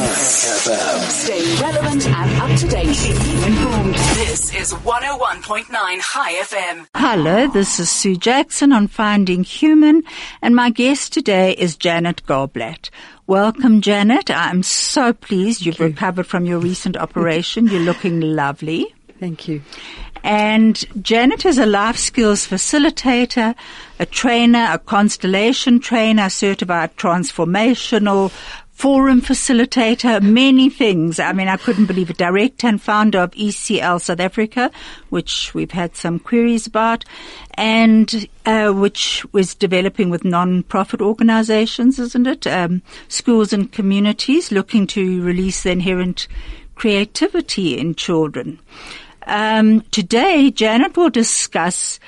FM. Stay relevant and up to date. Informed. This is 101.9 Chai FM. Hello, this is Sue Jackson on Finding Human, and my guest today is Janet Goldblatt. Welcome, Janet. I'm so pleased you've recovered from your recent operation. You're looking lovely. Thank you. And Janet is a life skills facilitator, a trainer, a constellation trainer, certified transformational forum facilitator, many things. I mean, I couldn't believe it. Director and founder of ECL South Africa, which we've had some queries about, and uh, which was developing with non-profit organizations, isn't it? Um, schools and communities looking to release the inherent creativity in children. Um, today, Janet will discuss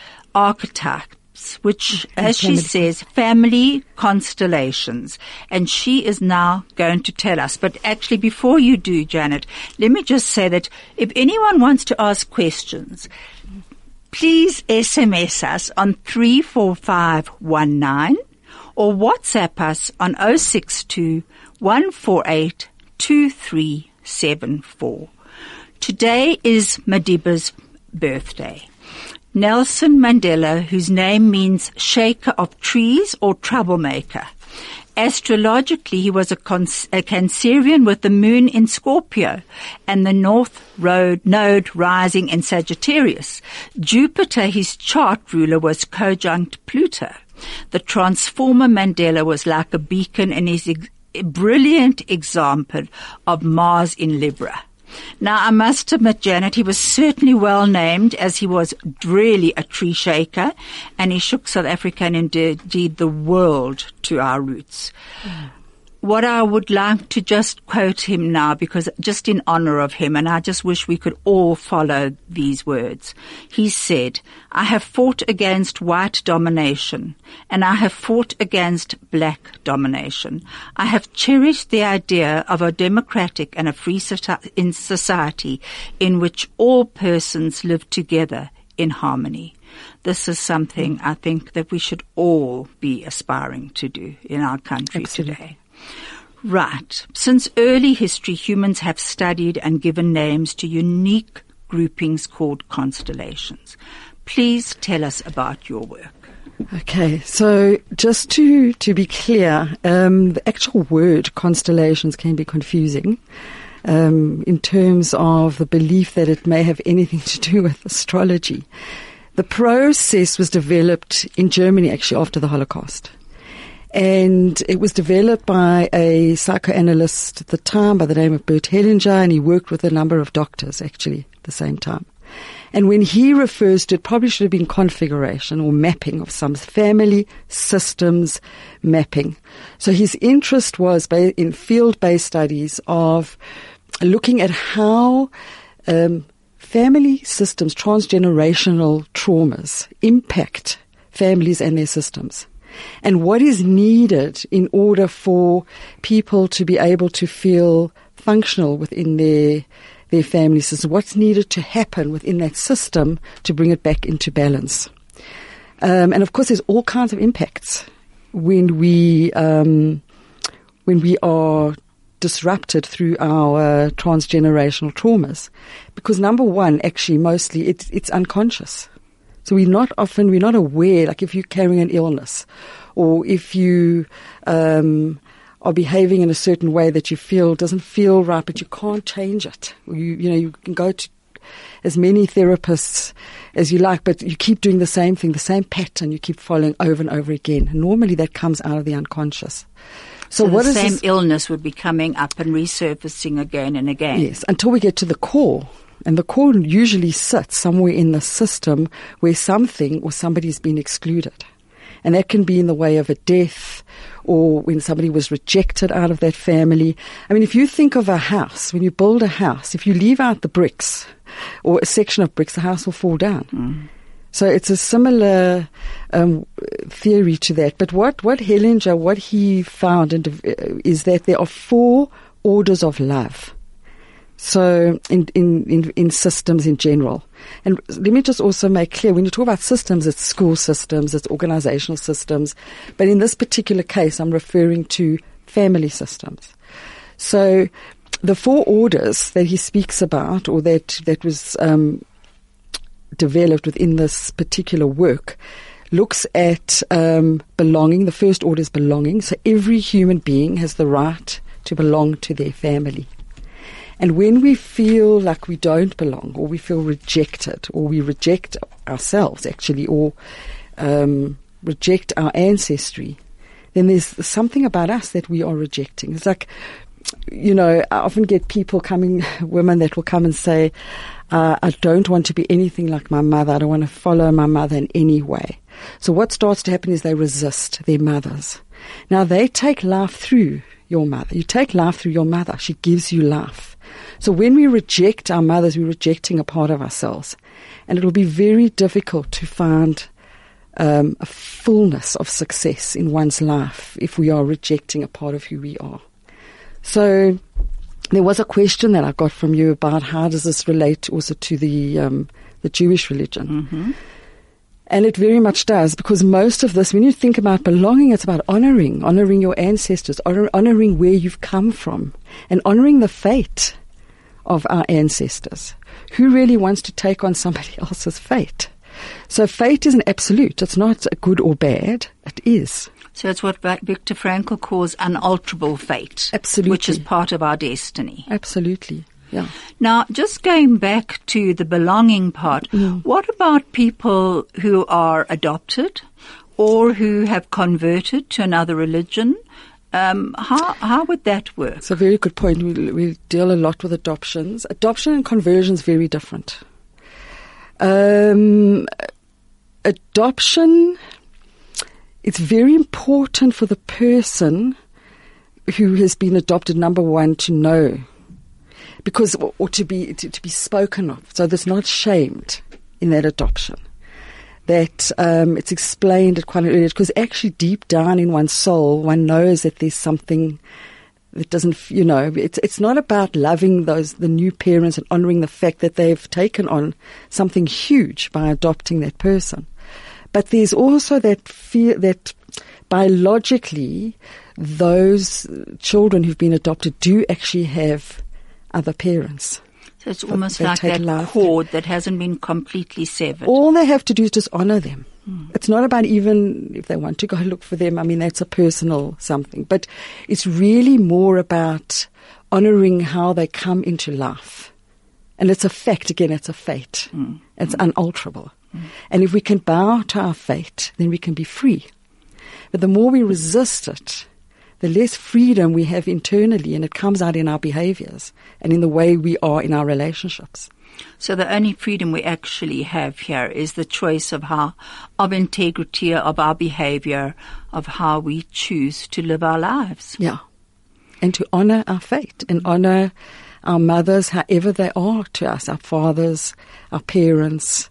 which, mm, as she says, family constellations. And she is now going to tell us. But actually, before you do, Janet, let me just say that if anyone wants to ask questions, please SMS us on 34519 or WhatsApp us on 062 148 2374. Today is Madiba's birthday. Nelson Mandela, whose name means shaker of trees or troublemaker. Astrologically, he was a, a Cancerian with the moon in Scorpio and the north road node rising in Sagittarius. Jupiter, his chart ruler, was conjunct Pluto. The transformer Mandela was like a beacon and is a brilliant example of Mars in Libra. Now, I must admit, Janet, he was certainly well named as he was really a tree shaker and he shook South Africa and indeed the world to our roots. Mm what I would like to just quote him now because just in honor of him and I just wish we could all follow these words. He said, I have fought against white domination and I have fought against black domination. I have cherished the idea of a democratic and a free society in which all persons live together in harmony. This is something I think that we should all be aspiring to do in our country Absolutely. today. Right. Since early history, humans have studied and given names to unique groupings called constellations. Please tell us about your work. Okay, so just to to be clear, um, the actual word constellations can be confusing. Um, in terms of the belief that it may have anything to do with astrology. The process was developed in Germany actually after the Holocaust. And it was developed by a psychoanalyst at the time by the name of Bert Hellinger, and he worked with a number of doctors actually at the same time. And when he refers to it, probably should have been configuration or mapping of some family systems mapping. So his interest was in field-based studies of looking at how um, family systems, transgenerational traumas impact families and their systems and what is needed in order for people to be able to feel functional within their their family system. What's needed to happen within that system to bring it back into balance? Um, and of course, there's all kinds of impacts when we um, when we are disrupted through our transgenerational traumas, because number one, actually, mostly it's unconscious. So we're not often, we're not aware, like if you're carrying an illness or if you, um, are behaving in a certain way that you feel doesn't feel right, but you can't change it. You, you know, you can go to as many therapists as you like, but you keep doing the same thing, the same pattern you keep following over and over again. And normally that comes out of the unconscious. So, so what the same this? illness would be coming up and resurfacing again and again. Yes, until we get to the core. And the core usually sits somewhere in the system where something or somebody's been excluded. And that can be in the way of a death or when somebody was rejected out of that family. I mean, if you think of a house, when you build a house, if you leave out the bricks or a section of bricks, the house will fall down. Mm. So it's a similar um, theory to that. But what, what Hellinger, what he found uh, is that there are four orders of love. So in, in, in, in, systems in general. And let me just also make clear, when you talk about systems, it's school systems, it's organizational systems. But in this particular case, I'm referring to family systems. So the four orders that he speaks about, or that that was um, developed within this particular work, looks at um, belonging. The first order is belonging. So every human being has the right to belong to their family. And when we feel like we don't belong, or we feel rejected, or we reject ourselves actually, or um, reject our ancestry, then there's something about us that we are rejecting. It's like, you know, I often get people coming, women that will come and say, uh, I don't want to be anything like my mother. I don't want to follow my mother in any way. So what starts to happen is they resist their mothers. Now they take life through your mother. You take life through your mother. She gives you life. So when we reject our mothers, we're rejecting a part of ourselves. And it will be very difficult to find um, a fullness of success in one's life if we are rejecting a part of who we are. So there was a question that I got from you about how does this relate also to the um, the Jewish religion. Mm-hmm. And it very much does because most of this, when you think about belonging, it's about honoring, honoring your ancestors, honor, honoring where you've come from, and honoring the fate of our ancestors. Who really wants to take on somebody else's fate? So fate is an absolute. It's not good or bad. It is. So it's what Viktor Frankl calls unalterable fate. Absolutely. Which is part of our destiny. Absolutely. Yeah. Now, just going back to the belonging part, Mm. what about people who are adopted or who have converted to another religion? Um, how, how would that work? It's a very good point. We, we deal a lot with adoptions. Adoption and conversion is very different. Um, adoption, it's very important for the person who has been adopted, number one, to know because or, to be to, to, be spoken of. So there's not shamed in that adoption. That um, it's explained at quite an early because actually deep down in one's soul, one knows that there's something that doesn't, you know, it's it's not about loving those the new parents and honouring the fact that they've taken on something huge by adopting that person. But there's also that fear that biologically those children who've been adopted do actually have other parents. So it's almost like that life. cord that hasn't been completely severed. All they have to do is just honor them. Hmm. It's not about even if they want to go look for them. I mean, that's a personal something, but it's really more about honoring how they come into life. And it's a fact, again, it's a fate. Hmm. It's hmm. unalterable. And if we can bow to our fate, then we can be free. But the more we resist it, the less freedom we have internally, and it comes out in our behaviors and in the way we are in our relationships. So the only freedom we actually have here is the choice of how, of integrity, of our behavior, of how we choose to live our lives. Yeah. And to honor our fate and honor our mothers, however they are to us, our fathers, our parents,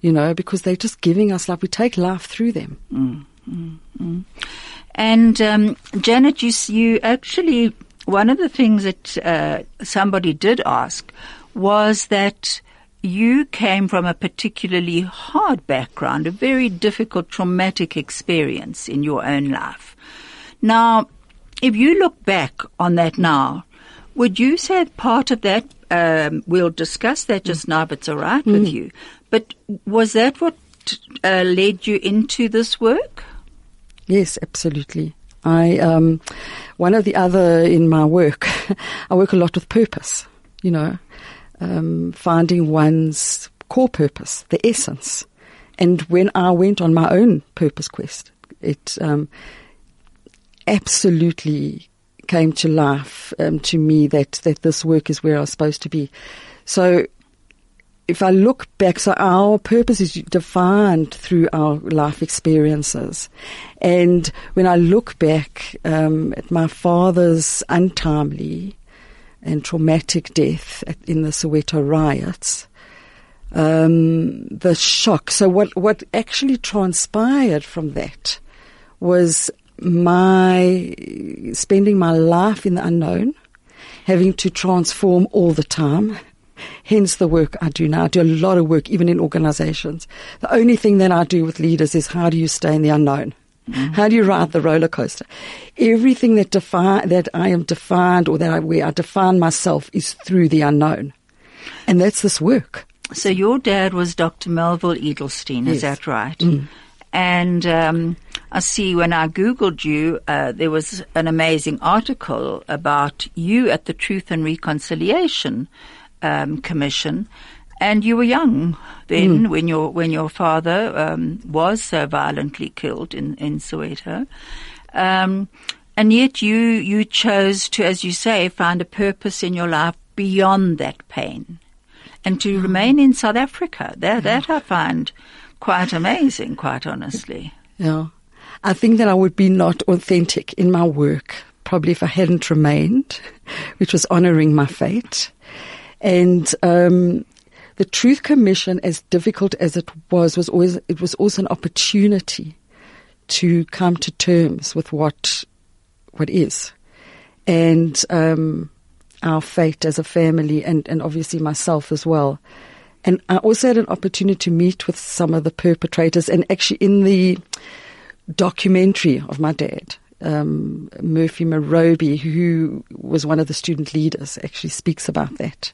you know, because they're just giving us life. We take life through them. Mm, mm, mm. And um, Janet, you, you actually one of the things that uh, somebody did ask was that you came from a particularly hard background, a very difficult, traumatic experience in your own life. Now, if you look back on that now, would you say part of that? Um, we'll discuss that just now, if it's all right with you. But was that what uh, led you into this work? Yes, absolutely. I um, one of the other in my work, I work a lot with purpose. You know, um, finding one's core purpose, the essence. And when I went on my own purpose quest, it um, absolutely came to life um, to me that that this work is where I was supposed to be. So if I look back, so our purpose is defined through our life experiences. And when I look back um, at my father's untimely and traumatic death at, in the Soweto riots, um, the shock. So what, what actually transpired from that was my spending my life in the unknown, having to transform all the time. Hence the work I do now. I do a lot of work even in organizations. The only thing that I do with leaders is how do you stay in the unknown? How do you ride the roller coaster? Everything that define that I am defined or that I where I define myself is through the unknown, and that's this work. So your dad was Dr. Melville Edelstein, is Yes. that right? And um, I see when I googled you, uh, there was an amazing article about you at the Truth and Reconciliation um, Commission, and you were young then when your when your father um, was so violently killed in in Soweto. Um, and yet you you chose to, as you say, find a purpose in your life beyond that pain and to remain in South Africa. That, that I find quite amazing, quite honestly. Yeah. I think that I would be not authentic in my work, probably if I hadn't remained, which was honoring my fate. And um, the Truth Commission, as difficult as it was, was always it was also an opportunity to come to terms with what what is, and um, our fate as a family, and and obviously myself as well. And I also had an opportunity to meet with some of the perpetrators, and actually in the documentary of my dad, um, Murphy Morobe, who was one of the student leaders, actually speaks about that.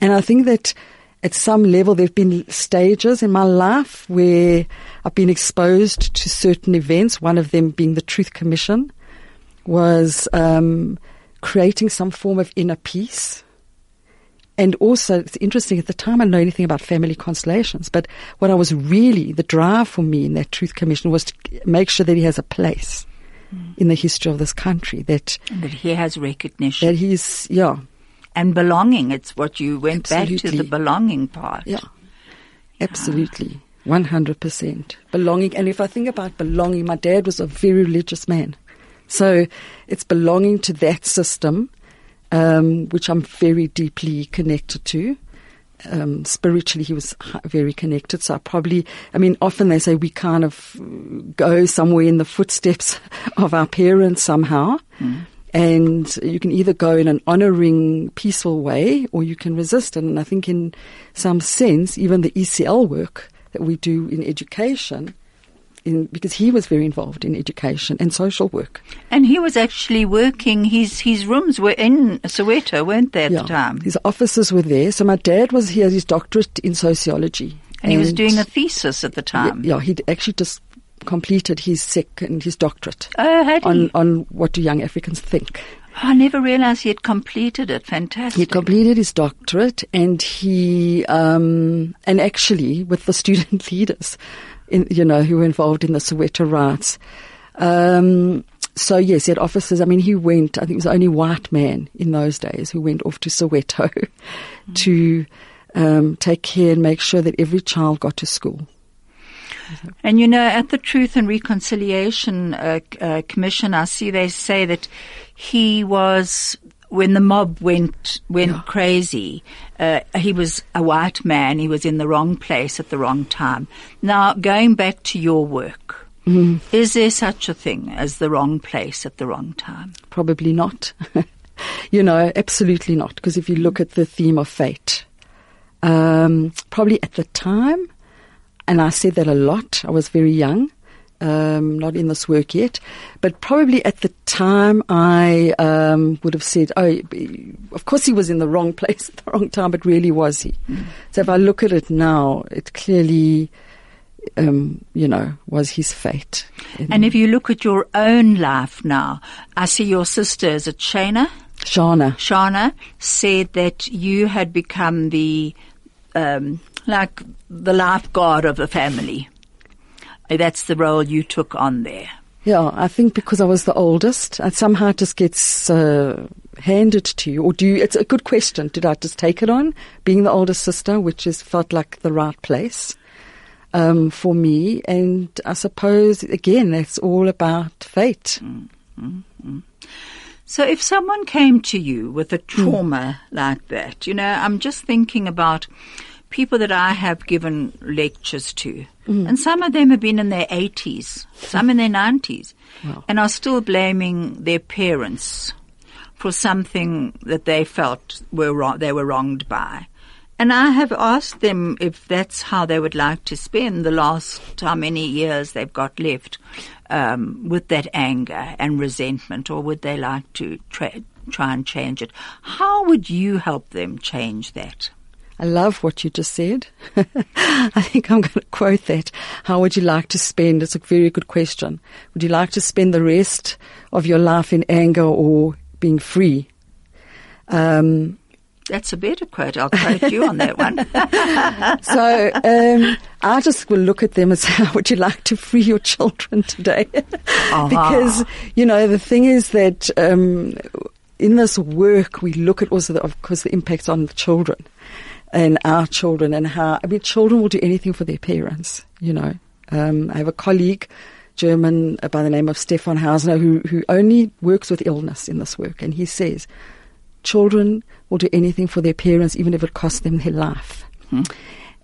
And I think that at some level there have been stages in my life where I've been exposed to certain events, one of them being the Truth Commission, was um, creating some form of inner peace. And also, it's interesting, at the time I didn't know anything about family constellations, but what I was really, the drive for me in that Truth Commission was to make sure that he has a place in the history of this country, that, And that he has recognition that he's, yeah, and belonging. It's what you went back to the belonging part. yeah, absolutely, 100% belonging. And if I think about belonging, my dad was a very religious man. So it's belonging to that system, um, which I'm very deeply connected to. Um, spiritually, he was very connected. So I probably, I mean, often they say we kind of go somewhere in the footsteps of our parents somehow. And you can either go in an honoring, peaceful way or you can resist. And I think in some sense, even the ECL work that we do in education, in, because he was very involved in education and social work. And he was actually working, his, his rooms were in Soweto, weren't they, at the time? His offices were there. So my dad was, he had his doctorate in sociology. And he was doing a thesis at the time. Yeah, he'd actually just completed his second, his doctorate Oh, had he? on, on what do young Africans think. I never realized he had completed it. Fantastic. He completed his doctorate and he, um, and actually with the student leaders, in, you know, who were involved in the Soweto riots. Um, so yes, he had officers. I mean, he went, I think he was the only white man in those days who went off to Soweto to, um, take care and make sure that every child got to school. And you know, at the Truth and Reconciliation uh, uh, Commission, I see they say that he was when the mob went went crazy. Uh, he was a white man. He was in the wrong place at the wrong time. Now, going back to your work, is there such a thing as the wrong place at the wrong time? Probably not. you know, absolutely not. Because if you look at the theme of fate, um, probably at the time, and I said that a lot, I was very young, um, not in this work yet, but probably at the time I um, would have said, oh, of course he was in the wrong place at the wrong time, but really was he? So if I look at it now, it clearly, um, you know, was his fate. And if you look at your own life now, I see your sister is it Shana. Shana. Shana said that you had become the um, like the lifeguard of the family. That's the role you took on there. Yeah, I think because I was the oldest, it somehow just gets uh, handed to you. Or do you? It's a good question. Did I just take it on, being the oldest sister, which is felt like the right place um, for me? And I suppose again, that's all about fate. So if someone came to you with a trauma like that, you know, I'm just thinking about people that I have given lectures to, and some of them have been in their 80s, some in their 90s, and are still blaming their parents for something that they felt were wrong, they were wronged by. And I have asked them if that's how they would like to spend the last how many years they've got left um, with that anger and resentment, or would they like to tra- try and change it? How would you help them change that? I love what you just said. I think I'm going to quote that. How would you like to spend? It's a very good question. Would you like to spend the rest of your life in anger or being free? Um, That's a better quote. I'll quote you on that one. so um, I just will look at them and say, "How would you like to free your children today?" because you know the thing is that um, in this work we look at also, the, of course, the impacts on the children and our children and how I mean, children will do anything for their parents. You know, um, I have a colleague. German uh, by the name of Stephan Hausner, who, who only works with illness in this work, and he says children will do anything for their parents, even if it costs them their life. Hmm.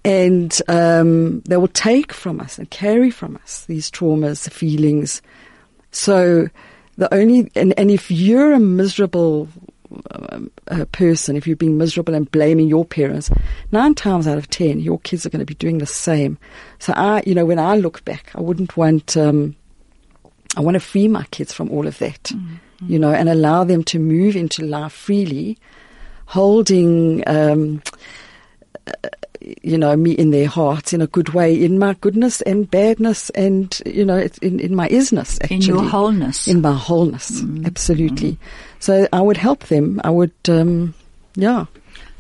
And um, they will take from us and carry from us these traumas, feelings. So the only and, and if you're a miserable uh, person, if you're being miserable and blaming your parents, nine times out of ten, your kids are going to be doing the same. So I, you know, when I look back, I wouldn't want. Um, I want to free my kids from all of that, mm-hmm. you know, and allow them to move into life freely, holding. Um, you know, me in their hearts in a good way, in my goodness and badness, and you know, in in my isness, actually, in your wholeness, in my wholeness, mm. absolutely. Mm. So I would help them. I would, um, yeah.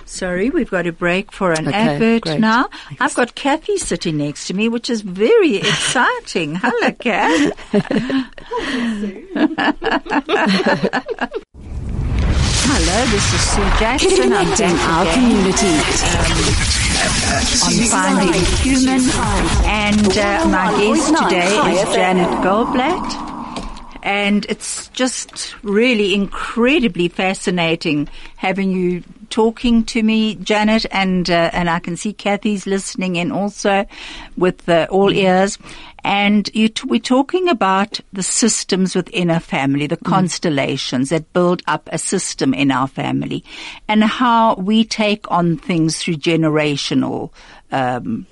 Sorry, we've got a break for an okay, advert great. now. Thanks. I've got Kathy sitting next to me, which is very exciting. Hello, Kath. Hello, this is Sue Jackson. Connecting our community. Um, on Finding Human. And uh, my guest today is Janet Goldblatt and it's just really incredibly fascinating having you talking to me, Janet, and uh, and I can see Kathy's listening in also with uh, all ears. And t- we're talking about the systems within a family, the mm. constellations that build up a system in our family, and how we take on things through generational. Um,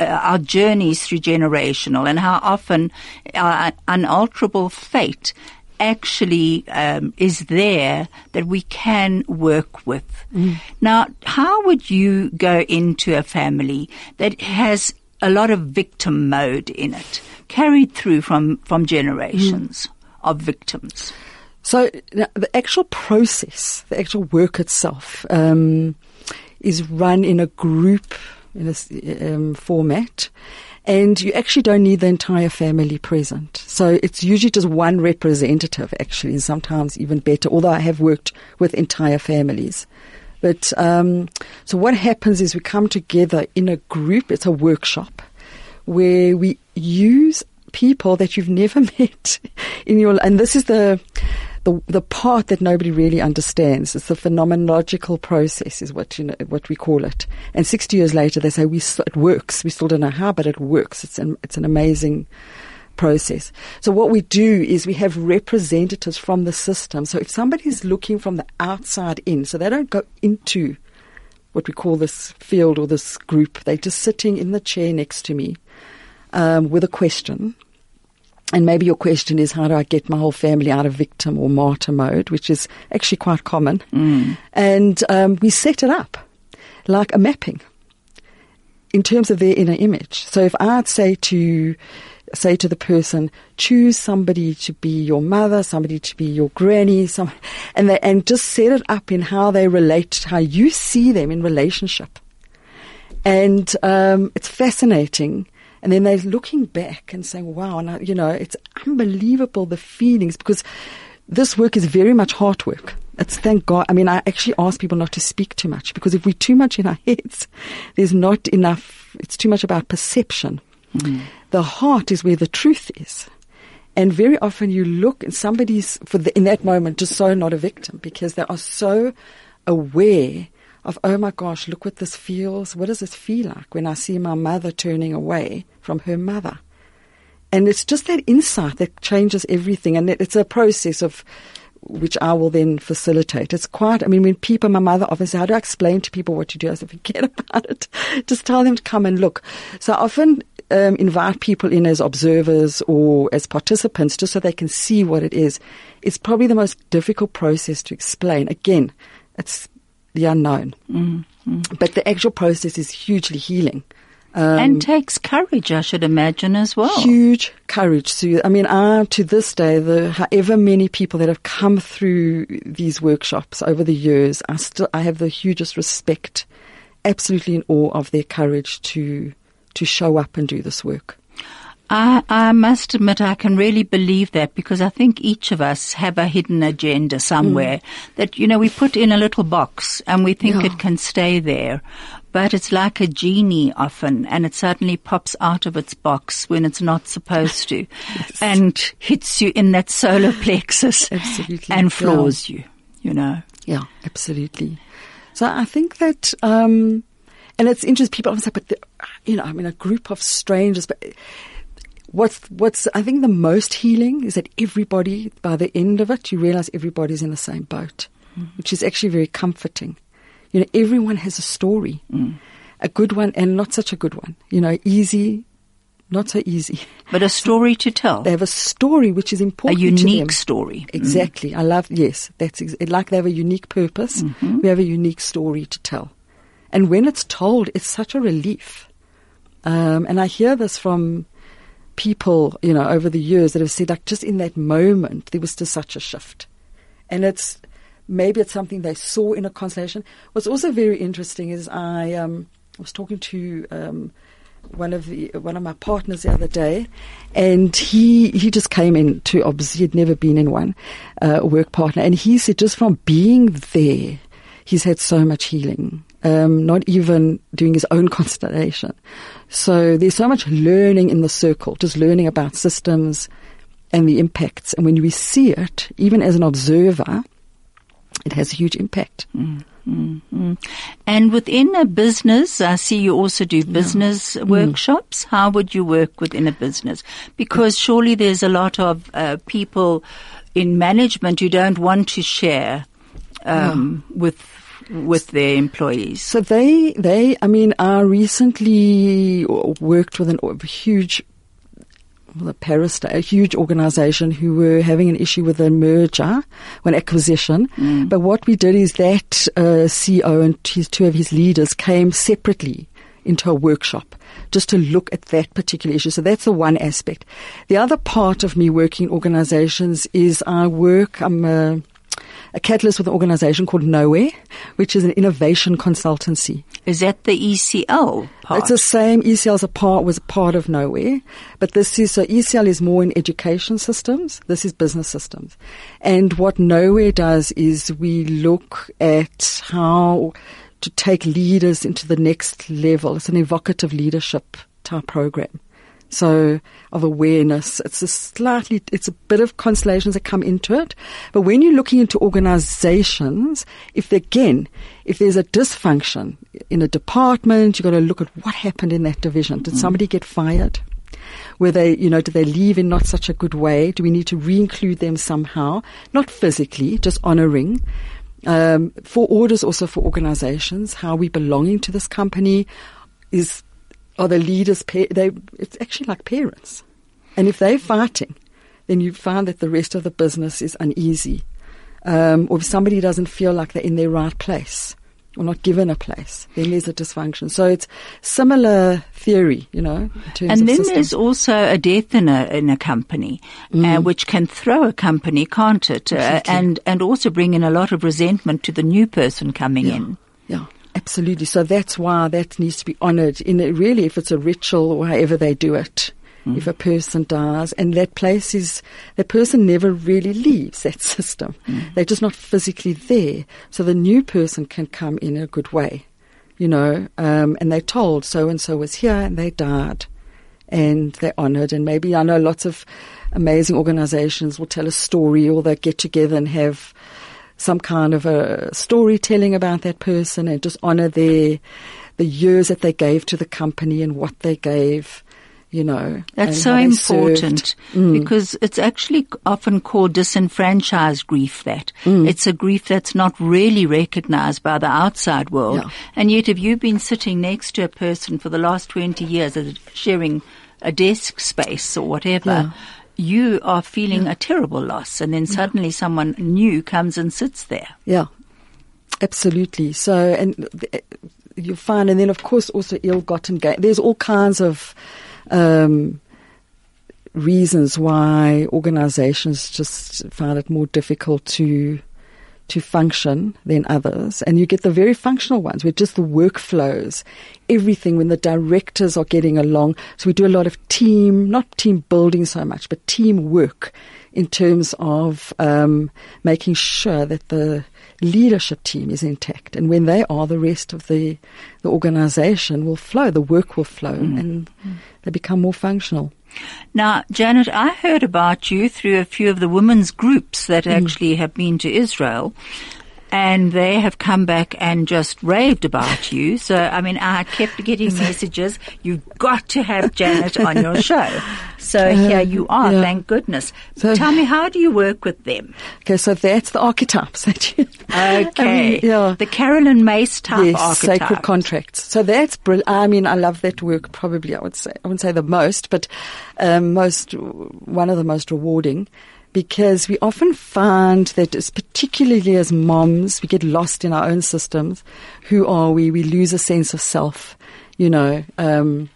our journeys through generational and how often our unalterable fate actually um, is there that we can work with. Mm. Now, how would you go into a family that has a lot of victim mode in it, carried through from, from generations mm. of victims? So the actual process, the actual work itself, um, is run in a group um, format. And you actually don't need the entire family present. So it's usually just one representative, actually, sometimes even better, although I have worked with entire families. But um, so what happens is we come together in a group, it's a workshop where we use people that you've never met in your and this is the the the part that nobody really understands. It's the phenomenological process, is what you know, what we call it. And 60 years later, they say we it works. We still don't know how, but it works. It's an it's an amazing process. So what we do is we have representatives from the system. So if somebody's looking from the outside in, so they don't go into what we call this field or this group, they're just sitting in the chair next to me um, with a question and maybe your question is, how do I get my whole family out of victim or martyr mode, which is actually quite common. Mm. And um, we set it up like a mapping in terms of their inner image. So if I'd say to say to the person, choose somebody to be your mother, somebody to be your granny, some, and they, and just set it up in how they relate, how you see them in relationship. And um, it's fascinating and then they're looking back and saying, wow, and I, you know, it's unbelievable the feelings because this work is very much heart work. It's thank God. I mean, I actually ask people not to speak too much because if we're too much in our heads, there's not enough, it's too much about perception. Mm-hmm. The heart is where the truth is. And very often you look and somebody's for the, in that moment just so not a victim because they are so aware of, oh my gosh, look what this feels. What does this feel like when I see my mother turning away from her mother? And it's just that insight that changes everything. And it's a process of which I will then facilitate. It's quite, I mean, when people, my mother often says, how do I explain to people what to do? I said, forget about it. Just tell them to come and look. So I often um, invite people in as observers or as participants just so they can see what it is. It's probably the most difficult process to explain. Again, it's the unknown. Mm-hmm. But the actual process is hugely healing. Um, and takes courage, I should imagine, as well. Huge courage. So, I mean, I, to this day, the however many people that have come through these workshops over the years, I still, I have the hugest respect, absolutely in awe of their courage to, to show up and do this work. I, I must admit I can really believe that because I think each of us have a hidden agenda somewhere mm. that, you know, we put in a little box and we think yeah. it can stay there. But it's like a genie often and it suddenly pops out of its box when it's not supposed to yes. and hits you in that solar plexus absolutely. and floors yeah. you, you know. Yeah, absolutely. So I think that, um, and it's interesting, people often say, but, the, you know, I mean, a group of strangers, but what's what's I think the most healing is that everybody by the end of it you realize everybody's in the same boat, mm. which is actually very comforting. You know, everyone has a story, mm. a good one and not such a good one. You know, easy, not so easy, but a story to tell. They have a story which is important. A unique story. Exactly. Mm. I love. Yes, that's ex- like they have a unique purpose. Mm-hmm. We have a unique story to tell, and when it's told, it's such a relief. Um, and I hear this from people, you know, over the years that have said, like, just in that moment, there was just such a shift. And it's maybe it's something they saw in a constellation. What's also very interesting is I um, was talking to um, one of the one of my partners the other day, and he he just came in to obviously he'd never been in one uh, work partner, and he said just from being there, he's had so much healing. Um, not even doing his own constellation. So there's so much learning in the circle, just learning about systems and the impacts. And when we see it, even as an observer, it has a huge impact. Mm, mm, mm. And within a business, I see you also do business yeah. Mm. workshops. How would you work within a business? Because surely there's a lot of uh, people in management who don't want to share um, with with their employees? So they, they, I mean, I recently worked with an, a huge well, a Paris, a huge organization who were having an issue with a merger, an acquisition. Mm. But what we did is that uh, CEO and his, two of his leaders came separately into a workshop just to look at that particular issue. So that's the one aspect. The other part of me working in organizations is I work, I'm a a catalyst with an organization called Nowhere, which is an innovation consultancy. Is that the ECL part? It's the same. ECL is a part, was a part of Nowhere. But this is, so ECL is more in education systems. This is business systems. And what Nowhere does is we look at how to take leaders into the next level. It's an evocative leadership type program so of awareness. It's a slightly, it's a bit of constellations that come into it. But when you're looking into organizations, if again, if there's a dysfunction in a department, you've got to look at what happened in that division. Did mm. somebody get fired? Were they, you know, did they leave in not such a good way? Do we need to re-include them somehow? Not physically, just honoring. Um, for orders also for organizations, how are we belonging to this company? Is are the leaders, they, it's actually like parents. And if they're fighting, then you find that the rest of the business is uneasy. Um, or if somebody doesn't feel like they're in their right place or not given a place, then there's a dysfunction. So it's similar theory, you know. and then there's also a death in a in a company, uh, mm. uh, which can throw a company, can't it? Uh, and and also bring in a lot of resentment to the new person coming yeah. in. Yeah. Absolutely. So that's why that needs to be honoured in it, really if it's a ritual or however they do it. Mm. If a person dies and that place is, the person never really leaves that system. Mm. They're just not physically there. So the new person can come in a good way, you know, um, and they're told so and so was here and they died and they're honoured. And maybe I know lots of amazing organizations will tell a story or they get together and have some kind of a storytelling about that person and just honor their the years that they gave to the company and what they gave you know. That's so how they served. important Mm. because it's actually often called disenfranchised grief that. Mm. It's a grief that's not really recognized by the outside world. Yeah. And yet if you've been sitting next to a person for the last 20 years sharing a desk space or whatever, Yeah. You are feeling a terrible loss and then suddenly someone new comes and sits there. Yeah, absolutely. So, and you find, and then of course also ill-gotten gain. There's all kinds of um, reasons why organizations just find it more difficult to to function than others. And you get the very functional ones where just the workflows, everything when the directors are getting along. So we do a lot of team, not team building so much, but team work in terms of um, making sure that the leadership team is intact. And when they are, the rest of the, the organization will flow, the work will flow, and they become more functional. Now, Janet, I heard about you through a few of the women's groups that mm. actually have been to Israel. And they have come back and just raved about you. So, I mean, I kept getting messages. You've got to have Janet on your show. So here you are, yeah. thank goodness. So- Tell me, how do you work with them? Okay, so that's the archetypes that you. Okay. I mean, yeah. The Caroline Myss type yes, archetype. sacred contracts. So that's brilliant. I mean, I love that work. Probably, I would say, I wouldn't say the most, but um, most one of the most rewarding, because we often find that, particularly as moms, we get lost in our own systems. Who are we? We lose a sense of self, you know, um,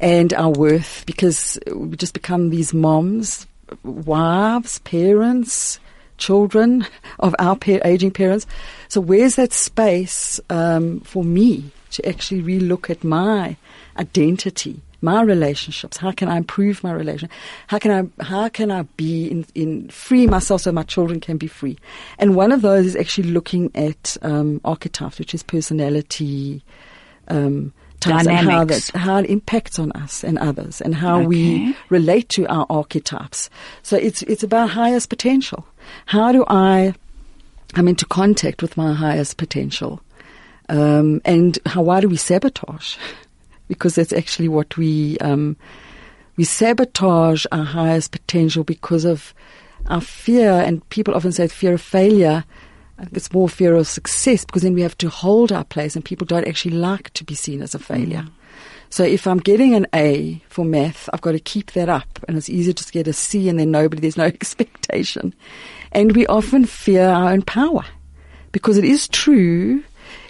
and our worth because we just become these moms, wives, parents children of our pa- aging parents. So where's that space um, for me to actually relook at my identity, my relationships? How can I improve my relation? How can I how can I be in, in free myself so my children can be free? And one of those is actually looking at um, archetypes, which is personality. Um, types and how Dynamics. that how it impacts on us and others, and how we relate to our archetypes. So it's it's about highest potential. How do I come into contact with my highest potential? Um, and how why do we sabotage? because that's actually what we um, we sabotage our highest potential because of our fear. And people often say fear of failure. It's more fear of success because then we have to hold our place, and people don't actually like to be seen as a failure. So if I'm getting an A for math, I've got to keep that up, and it's easier to get a C, and then nobody, there's no expectation, and we often fear our own power because it is true.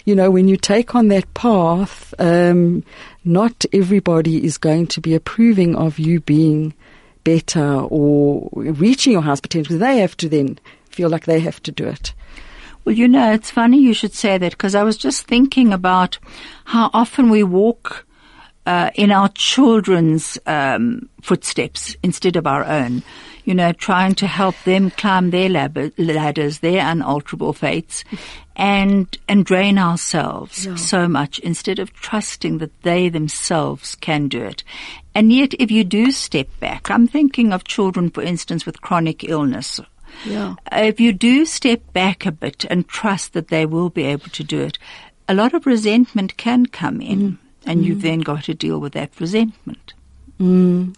You know, when you take on that path, um, not everybody is going to be approving of you being better or reaching your highest potential. They have to then feel like they have to do it. Well, you know, it's funny you should say that because I was just thinking about how often we walk uh, in our children's um, footsteps instead of our own. You know, trying to help them climb their lab- ladders, their unalterable fates, and and drain ourselves so much instead of trusting that they themselves can do it. And yet, if you do step back, I'm thinking of children, for instance, with chronic illness Yeah. if you do step back a bit and trust that they will be able to do it, a lot of resentment can come in, mm. and you've mm. then got to deal with that resentment. Mm.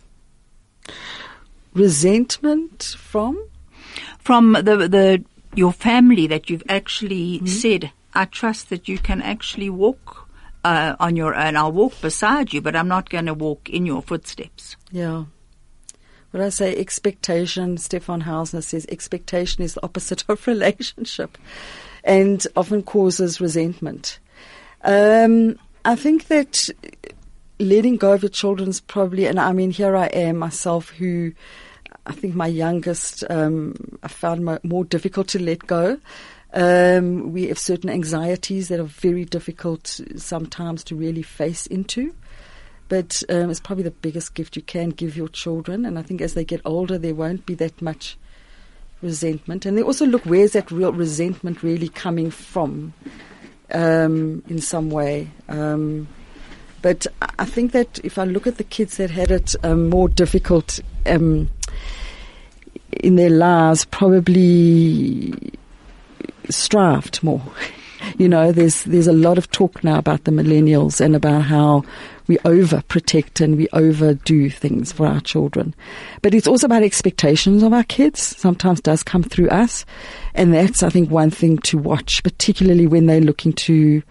Resentment from? From the, the, your family that you've actually said, I trust that you can actually walk uh, on your own. I'll walk beside you, but I'm not going to walk in your footsteps. Yeah. When I say expectation, Stephan Hausner says expectation is the opposite of relationship and often causes resentment. Um, I think that letting go of your children's probably, and I mean, here I am myself who I think my youngest um, I found mo- more difficult to let go. Um, we have certain anxieties that are very difficult sometimes to really face into but um, it's probably the biggest gift you can give your children. And I think as they get older, there won't be that much resentment. And they also look where's that real resentment really coming from um, in some way. Um, but I- think that if I look at the kids that had it um, more difficult um, in their lives, probably strived more. You know, there's there's a lot of talk now about the millennials and about how we overprotect and we overdo things for our children. But it's also about expectations of our kids. Sometimes does come through us, and that's I think one thing to watch, particularly when they're looking to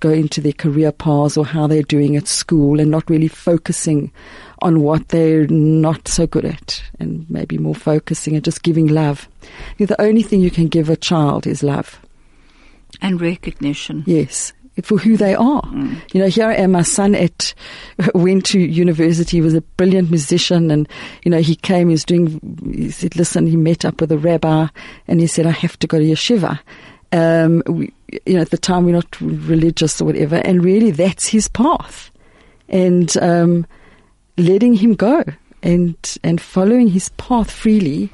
go into their career paths or how they're doing at school and not really focusing on what they're not so good at and maybe more focusing and just giving love. The only thing you can give a child is love. And recognition. Yes. For who they are. Mm. You know, here I am, my son at, went to university, he was a brilliant musician and, you know, he came, he was doing, he said, listen, he met up with a rabbi and he said, I have to go to yeshiva. Um, we, you know, at the time we're not religious or whatever, and really that's his path. And, um, letting him go and and following his path freely,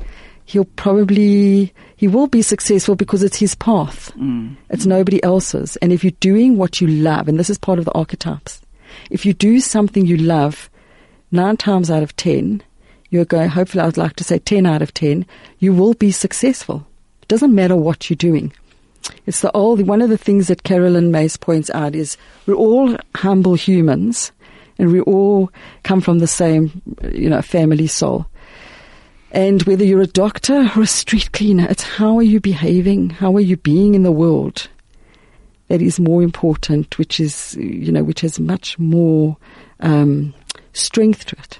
he'll probably he will be successful because it's his path. Mm. It's nobody else's. And if you're doing what you love, and this is part of the archetypes, if you do something you love, nine times out of ten, you're going. Hopefully, I'd like to say ten out of ten, you will be successful. It doesn't matter what you're doing. It's the old one of the things that Carolyn Myss points out is we're all humble humans and we all come from the same, you know, family soul. And whether you're a doctor or a street cleaner, it's how are you behaving? How are you being in the world? That is more important, which is, you know, which has much more um, strength to it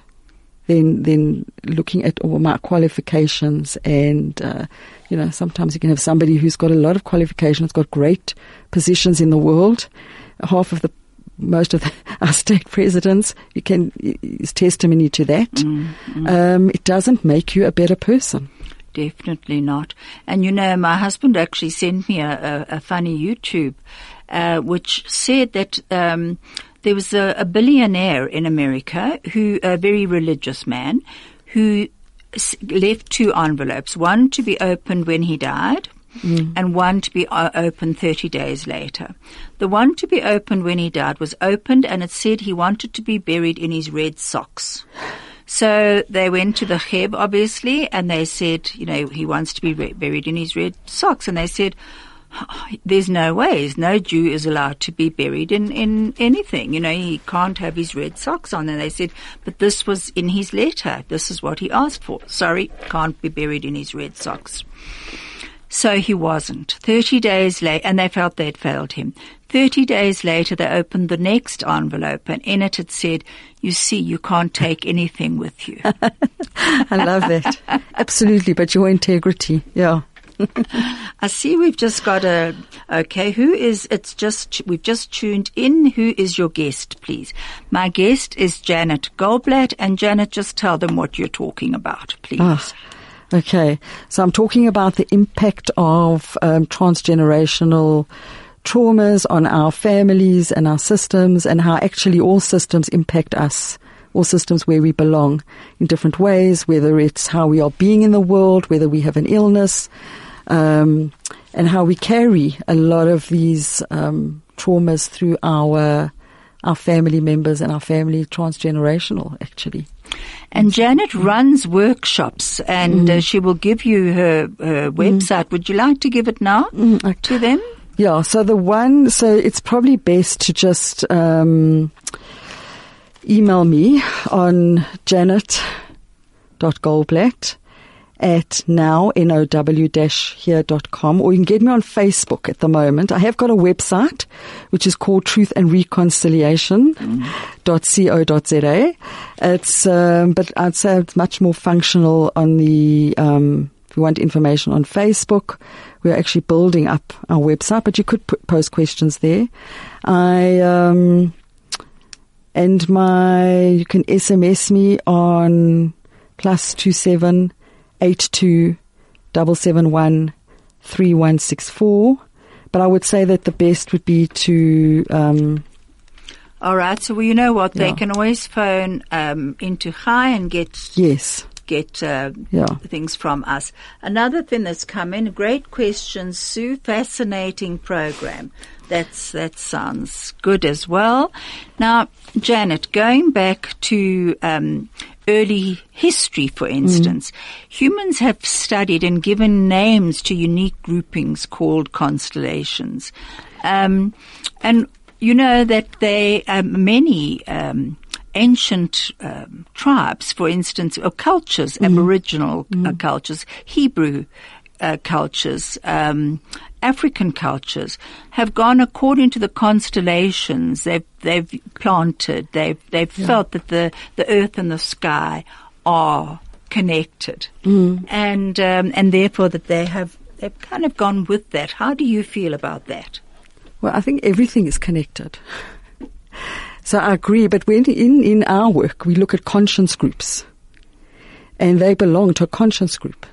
than than looking at all my qualifications. And uh, you know, sometimes you can have somebody who's got a lot of qualifications, got great positions in the world. Half of the most of the, our state presidents, you can is testimony to that. Mm, mm. Um, it doesn't make you a better person. Definitely not. And you know, my husband actually sent me a, a, a funny YouTube, uh, which said that um, there was a, a, billionaire in America who, a very religious man, who left two envelopes, one to be opened when he died, mm. and one to be uh, opened 30 days later. The one to be opened when he died was opened and it said he wanted to be buried in his red socks. So they went to the Cheb, obviously, and they said, you know, he wants to be re- buried in his red socks. And they said, there's no ways. No Jew is allowed to be buried in, in anything. You know, he can't have his red socks on. And they said, but this was in his letter. This is what he asked for. Sorry, can't be buried in his red socks. So he wasn't. 30 days later, and they felt they'd failed him. 30 days later, they opened the next envelope and in it it said, you see, you can't take anything with you. I love that. Absolutely. But your integrity. Yeah. I see we've just got a, okay, who is, it's just, we've just tuned in. Who is your guest, please? My guest is Janet Goldblatt and Janet, just tell them what you're talking about, please. Oh. Okay, so I'm talking about the impact of um, transgenerational traumas on our families and our systems, and how actually all systems impact us. All systems where we belong in different ways, whether it's how we are being in the world, whether we have an illness, um, and how we carry a lot of these um, traumas through our our family members and our family transgenerational actually. And Janet runs workshops and mm. uh, she will give you her, her mm. website. Mm. Would you like to give it now mm. to them? Yeah, so the one, so it's probably best to just um, email me on janet.goldblatt at now, now-here.com, or you can get me on Facebook at the moment. I have got a website, which is called Truth and Reconciliation.co.za. It's, um, but I'd say it's much more functional on the, um, if you want information on Facebook, we're actually building up our website, but you could put, post questions there. I, um, and my, you can SMS me on plus two seven eight two double seven one three one six four. But I would say that the best would be to. Um, all right. So well, you know what? They can always phone um, into Chai and get yes get uh, yeah. things from us. Another thing that's come in, great questions, Sue. Fascinating program. That's that sounds good as well. Now, Janet, going back to um, early history, for instance, humans have studied and given names to unique groupings called constellations. Um, and you know that they, um, many, um, ancient um, tribes, for instance, or cultures, Aboriginal uh, cultures, Hebrew uh, cultures, um, African cultures, have gone according to the constellations they've they've planted. They've they've felt that the the earth and the sky are connected, and um, and therefore that they have they've kind of gone with that. How do you feel about that? Well, I think everything is connected. So I agree, but when in, in our work, we look at conscience groups and they belong to a conscience group.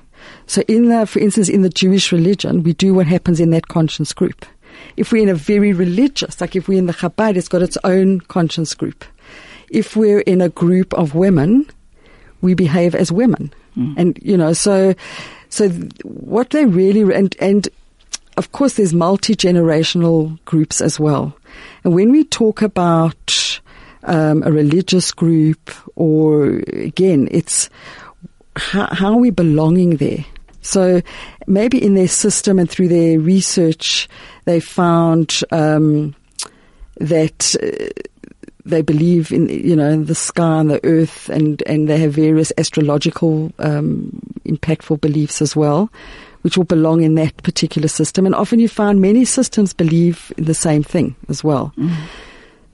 So in the, for instance, in the Jewish religion, we do what happens in that conscience group. If we're in a very religious, like if we're in the Chabad, it's got its own conscience group. If we're in a group of women, we behave as women. And, you know, so, so what they really, and, and of course there's multi-generational groups as well. And when we talk about um, a religious group or again, it's how, how are we belonging there? So maybe in their system and through their research, they found um, that uh, they believe in you know the sky and the earth, and and they have various astrological um, impactful beliefs as well, which will belong in that particular system. And often you find many systems believe in the same thing as well.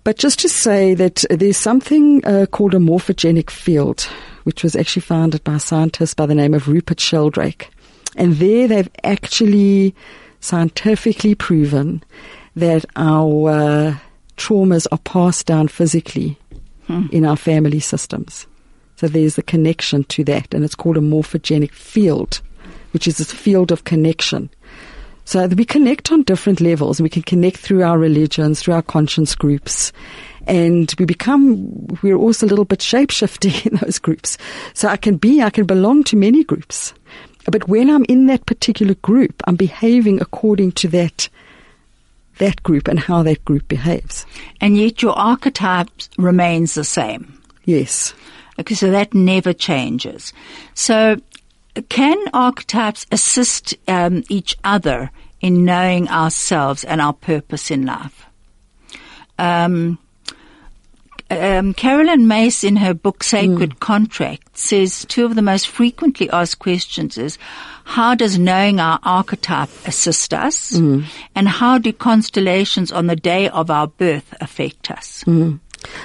But just to say that there's something uh, called a morphogenic field, which was actually founded by a scientist by the name of Rupert Sheldrake. And there they've actually scientifically proven that our uh, traumas are passed down physically in our family systems. So there's a connection to that, and it's called a morphogenic field, which is a field of connection. So we connect on different levels. We can connect through our religions, through our conscience groups, and we become, we're also a little bit shapeshifting in those groups. So I can be, I can belong to many groups. But when I'm in that particular group, I'm behaving according to that, that group and how that group behaves. And yet your archetype remains the same. Yes. Okay, so that never changes. So, can archetypes assist um, each other in knowing ourselves and our purpose in life? Um, um, Carolyn Myss, in her book Sacred Contract, says two of the most frequently asked questions is, how does knowing our archetype assist us? And how do constellations on the day of our birth affect us?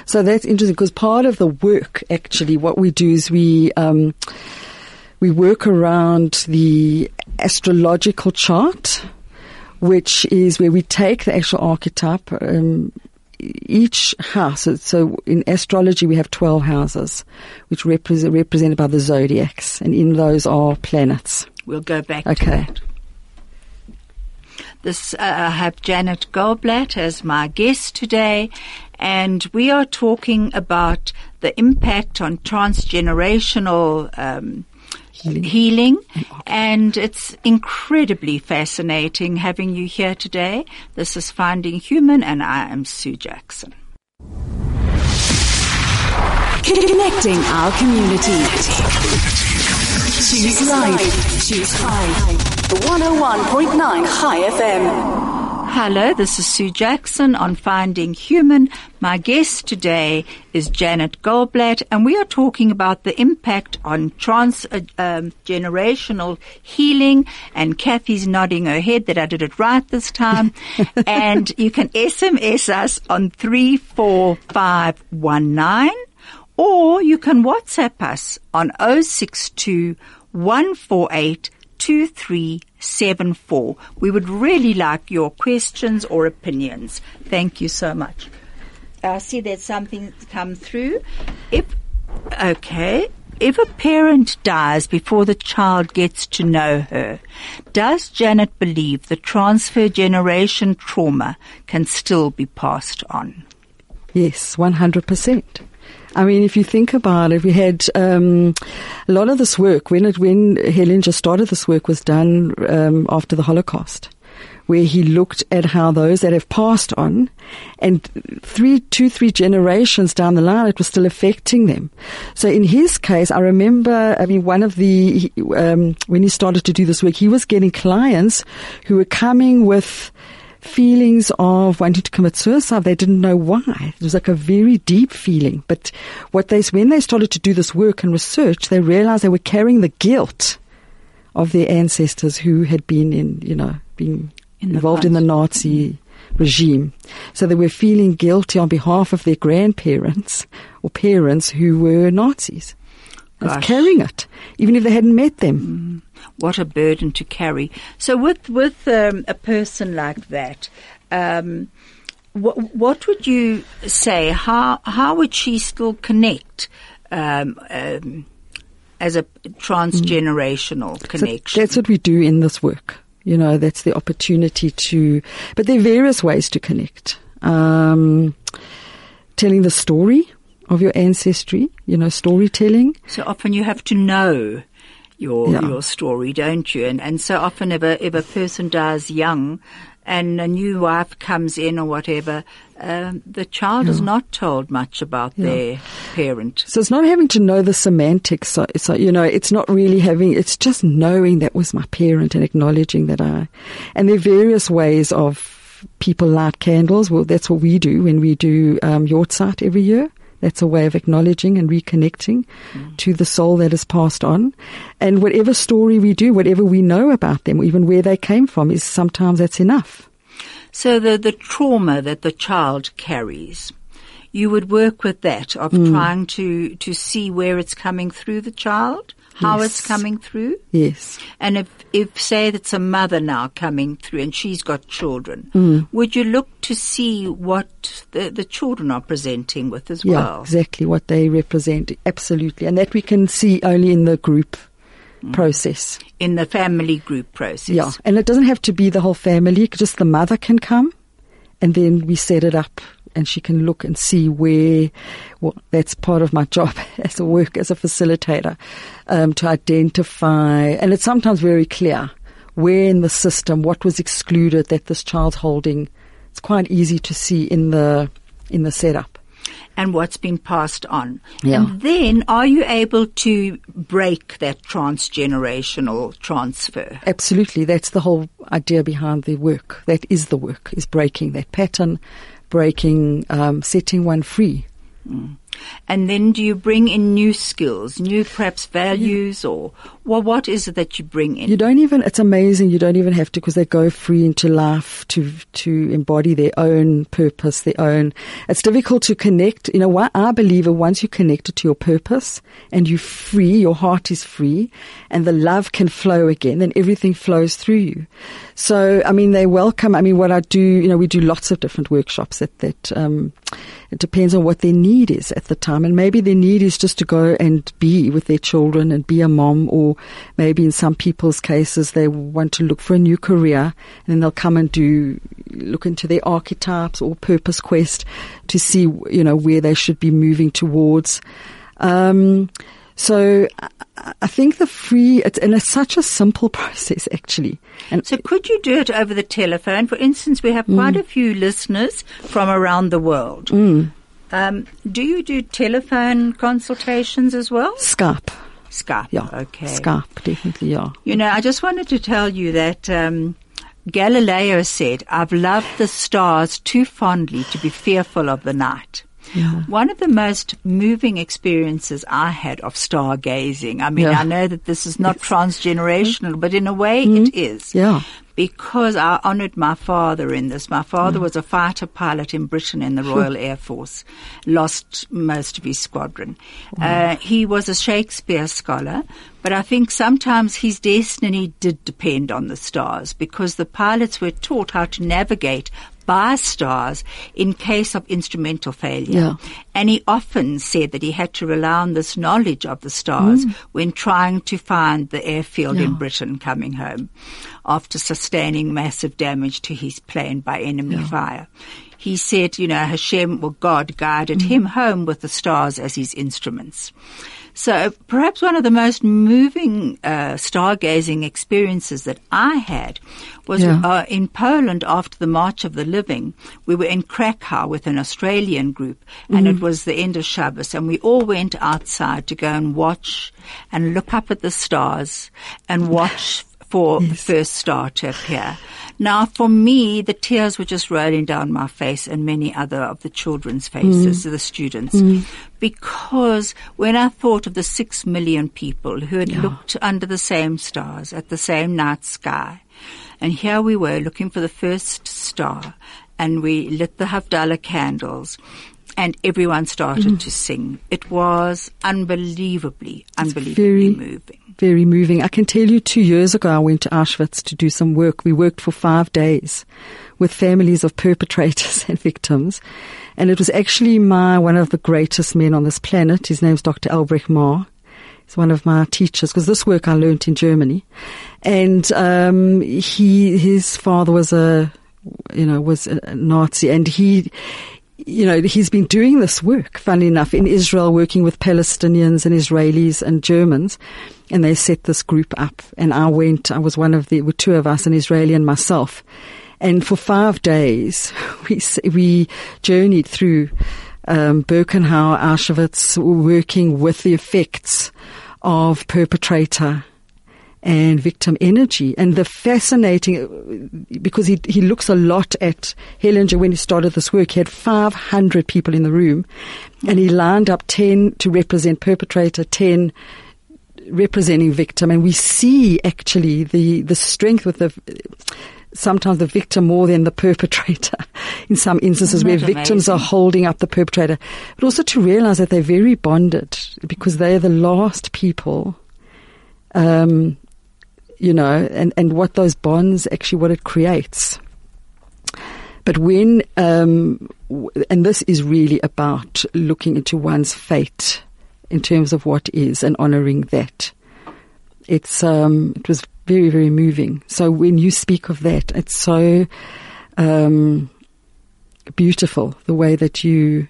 So that's interesting because part of the work, actually, what we do is we um, we work around the astrological chart, which is where we take the actual archetype. Um, each house, so- in astrology we have 12 houses, which represent, represented by the zodiacs, and in those are planets. We'll go back to Okay. This, uh, I have Janet Goldblatt as my guest today, and we are talking about the impact on transgenerational um, healing. and it's incredibly fascinating having you here today. This is Finding Human, and I am Sue Jackson. Connecting our community. Choose life. Choose oh Chai. 101.9 Chai FM. Hello, this is Sue Jackson on Finding Human. My guest today is Janet Goldblatt, and we are talking about the impact on trans uh, um, generational healing. And Kathy's nodding her head that I did it right this time. and you can SMS us on three four five one nine, or you can WhatsApp us on 062 148 2374. We would really like your questions or opinions. Thank you so much. I see there's something that's come through. If, okay, if a parent dies before the child gets to know her, does Janet believe the transfer generation trauma can still be passed on? Yes, 100%. I mean, if you think about it, we had um, a lot of this work when it when Hellinger started. This work was done um, after the Holocaust, where he looked at how those that have passed on and three, two, three generations down the line, it was still affecting them. So in his case, I remember, I mean, one of the, um, when he started to do this work, he was getting clients who were coming with feelings of wanting to commit suicide. They didn't know why. It was like a very deep feeling. But what they, when they started to do this work and research, they realized they were carrying the guilt of their ancestors who had been in, you know, being In involved in the Nazi regime. So they were feeling guilty on behalf of their grandparents or parents who were Nazis. Gosh. carrying it, even if they hadn't met them. Mm. What a burden to carry. So, with with um, a person like that, um, what what would you say? How how would she still connect um, um, as a transgenerational So connection? that's what we do in this work. You know, that's the opportunity to, but there are various ways to connect. Um, telling the story of your ancestry, you know, storytelling. So often you have to know your Yeah. your story, don't you? And and so often if a if a person dies young, and a new wife comes in or whatever, um, the child is not told much about their parent. So it's not having to know the semantics. So, so, you know, it's not really having, it's just knowing that was my parent and acknowledging that I, and there are various ways of people light candles. Well, that's what we do when we do, um, Yahrzeit every year. That's a way of acknowledging and reconnecting to the soul that has passed on. And whatever story we do, whatever we know about them, even where they came from, is sometimes that's enough. So the the trauma that the child carries, you would work with that of Mm. trying to to see where it's coming through the child, how it's coming through. Yes. And if, if say that's a mother now coming through and she's got children, Mm. would you look to see what the, the children are presenting with as Yeah, well? exactly what they represent. Absolutely. And that we can see only in the group process. In the family group process. Yeah. And it doesn't have to be the whole family, just the mother can come and then we set it up and she can look and see where, well, that's part of my job as a work, as a facilitator, um, to identify, and it's sometimes very clear where in the system, what was excluded that this child's holding. It's quite easy to see in the, in the setup. And what's been passed on. Yeah. And then are you able to break that transgenerational transfer? Absolutely. That's the whole idea behind the work. That is the work, is breaking that pattern, breaking, um, setting one free. And then do you bring in new skills, new perhaps values or well, what is it that you bring in? You don't even, it's amazing, you don't even have to because they go free into life to, to embody their own purpose, their own, it's difficult to connect. You know what? I believe that once you connect it to your purpose and you free, your heart is free and the love can flow again and everything flows through you. So, I mean, they welcome, I mean, what I do, you know, we do lots of different workshops that, that, um, it depends on what their need is at the time. And maybe their need is just to go and be with their children and be a mom, or maybe in some people's cases, they want to look for a new career and then they'll come and do, look into their archetypes or purpose quest to see, you know, where they should be moving towards. Um, so I- think the free, it's, and it's such a simple process actually. And So could you do it over the telephone? For instance, we have quite a few listeners from around the world. Um, do you do telephone consultations as well? Skype, Skype. yeah. Okay. Skype, definitely, yeah. You know, I just wanted to tell you that um, Galileo said, I've loved the stars too fondly to be fearful of the night. Yeah. One of the most moving experiences I had of stargazing, I mean, Yeah. I know that this is not transgenerational, but in a way it is. Mm-hmm. Yeah. Because I honored my father in this. My father was a fighter pilot in Britain in the Royal Air Force, lost most of his squadron. Uh, he was a Shakespeare scholar, but I think sometimes his destiny did depend on the stars because the pilots were taught how to navigate by stars in case of instrumental failure. Yeah. And he often said that he had to rely on this knowledge of the stars mm. when trying to find the airfield in Britain coming home after sustaining massive damage to his plane by enemy fire. he said, you know, Hashem or God guided mm. him home with the stars as his instruments. So perhaps one of the most moving uh, stargazing experiences that I had was Yeah. uh, in Poland after the March of the Living. We were in Krakow with an Australian group, and it was the end of Shabbos, and we all went outside to go and watch and look up at the stars and watch for the first star to appear. Now, for me, the tears were just rolling down my face and many other of the children's faces, mm. the students, mm. because when I thought of the six million people who had looked under the same stars at the same night sky, and here we were looking for the first star, and we lit the Havdalah candles, and everyone started to sing. It was unbelievably, unbelievably very- moving. Very moving. I can tell you two years ago I went to Auschwitz to do some work. We worked for five days with families of perpetrators and victims. And it was actually my, one of the greatest men on this planet. His name's Dr. Albrecht Mahr. He's one of my teachers because this work I learnt in Germany. And, um, he, his father was a, you know, was a Nazi and he, you know, he's been doing this work, funnily enough, in Israel, working with Palestinians and Israelis and Germans. And they set this group up. And I went, I was one of the, with two of us, an Israeli and myself. And for five days, we, we journeyed through, um, Birkenau, Auschwitz, working with the effects of perpetrator and victim energy. And the fascinating, because he, he looks a lot at Hellinger when he started this work, he had 500 people in the room and he lined up 10 to represent perpetrator, 10 representing victim. And we see actually the, the strength with the, sometimes the victim more than the perpetrator in some instances where victims are holding up the perpetrator. But also to realize that they're very bonded because they are the last people um, you know, and, and what those bonds actually what it creates. But when, um, and this is really about looking into one's fate in terms of what is and honoring that. It's, um, it was very, very moving. So when you speak of that, it's so, um, beautiful the way that you,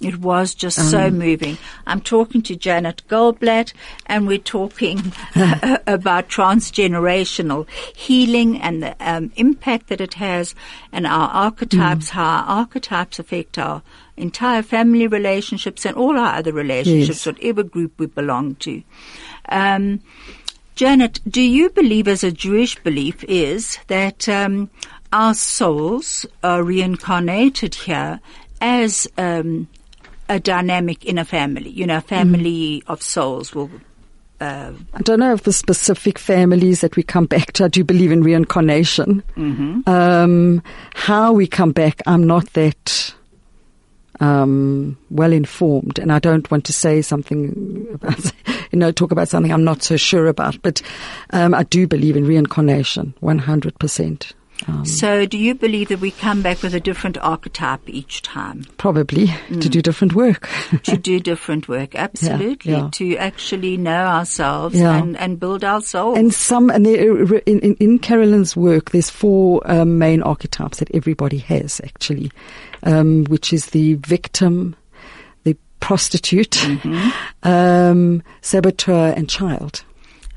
It was just so moving. I'm talking to Janet Goldblatt and we're talking about transgenerational healing and the um, impact that it has and our archetypes, how our archetypes affect our entire family relationships and all our other relationships, Yes. whatever group we belong to. Um, Janet, do you believe, as a Jewish belief, is that um, our souls are reincarnated here as um, a dynamic in a family? You know, a family of souls will. Uh, I don't know of the specific families that we come back to. I do believe in reincarnation. Um, how we come back, I'm not that um, well informed, and I don't want to say something about, you know, talk about something I'm not so sure about. But um, I do believe in reincarnation, 100 percent. Um, so, do you believe that we come back with a different archetype each time probably to do different work. to do different work? Absolutely, yeah. to actually know ourselves Yeah. and, and build our souls. And some, and there, in, in, in Carolyn's work, there's four um, main archetypes that everybody has actually, um, which is the victim, the prostitute, um, saboteur, and child.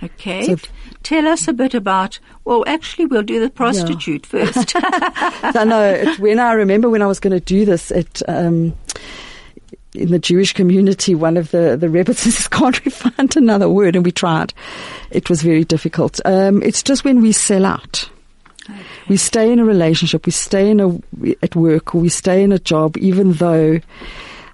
Okay, so- tell us a bit about. Well, actually, we'll do the prostitute first. So I know it, when I remember when I was going to do this, it. Um, in the Jewish community, one of the, the rabbis says, can't we find another word? And we tried. It was very difficult. Um, it's just when we sell out. We stay in a relationship, we stay in a, at work, we stay in a job, even though,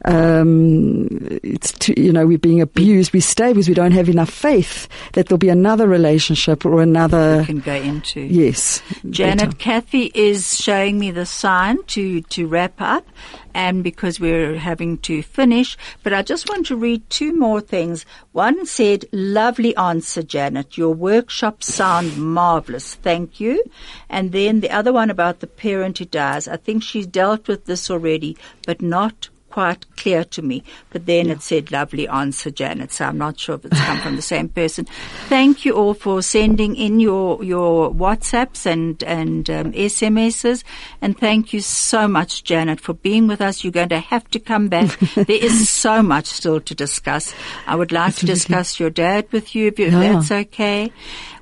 um, it's too, you know, we're being abused. We stay because we don't have enough faith that there'll be another relationship or another. can go into. Yes. Janet, better. Kathy is showing me the sign to, to wrap up and because we're having to finish, but I just want to read two more things. One said, lovely answer, Janet. Your workshops sound marvelous. Thank you. And then the other one about the parent who dies. I think she's dealt with this already, but not quite clear to me. But then it said lovely answer, Janet. So I'm not sure if it's come from the same person. Thank you all for sending in your, your WhatsApps and, and um, SMSs. And thank you so much, Janet, for being with us. You're going to have to come back. there is so much still to discuss. I would like to discuss your dad with you if, you, Yeah. that's okay.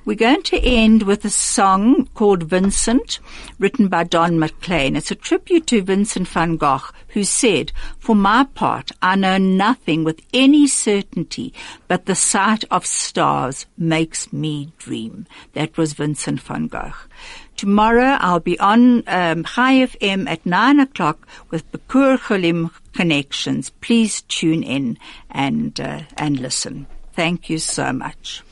We're going to end with a song called Vincent, written by Don McLean. It's a tribute to Vincent van Gogh, who said, For my part, I know nothing with any certainty, but the sight of stars makes me dream. That was Vincent van Gogh. Tomorrow I'll be on um, Chai FM at nine o'clock with Bikur Cholim Connections. Please tune in and uh, and listen. Thank you so much.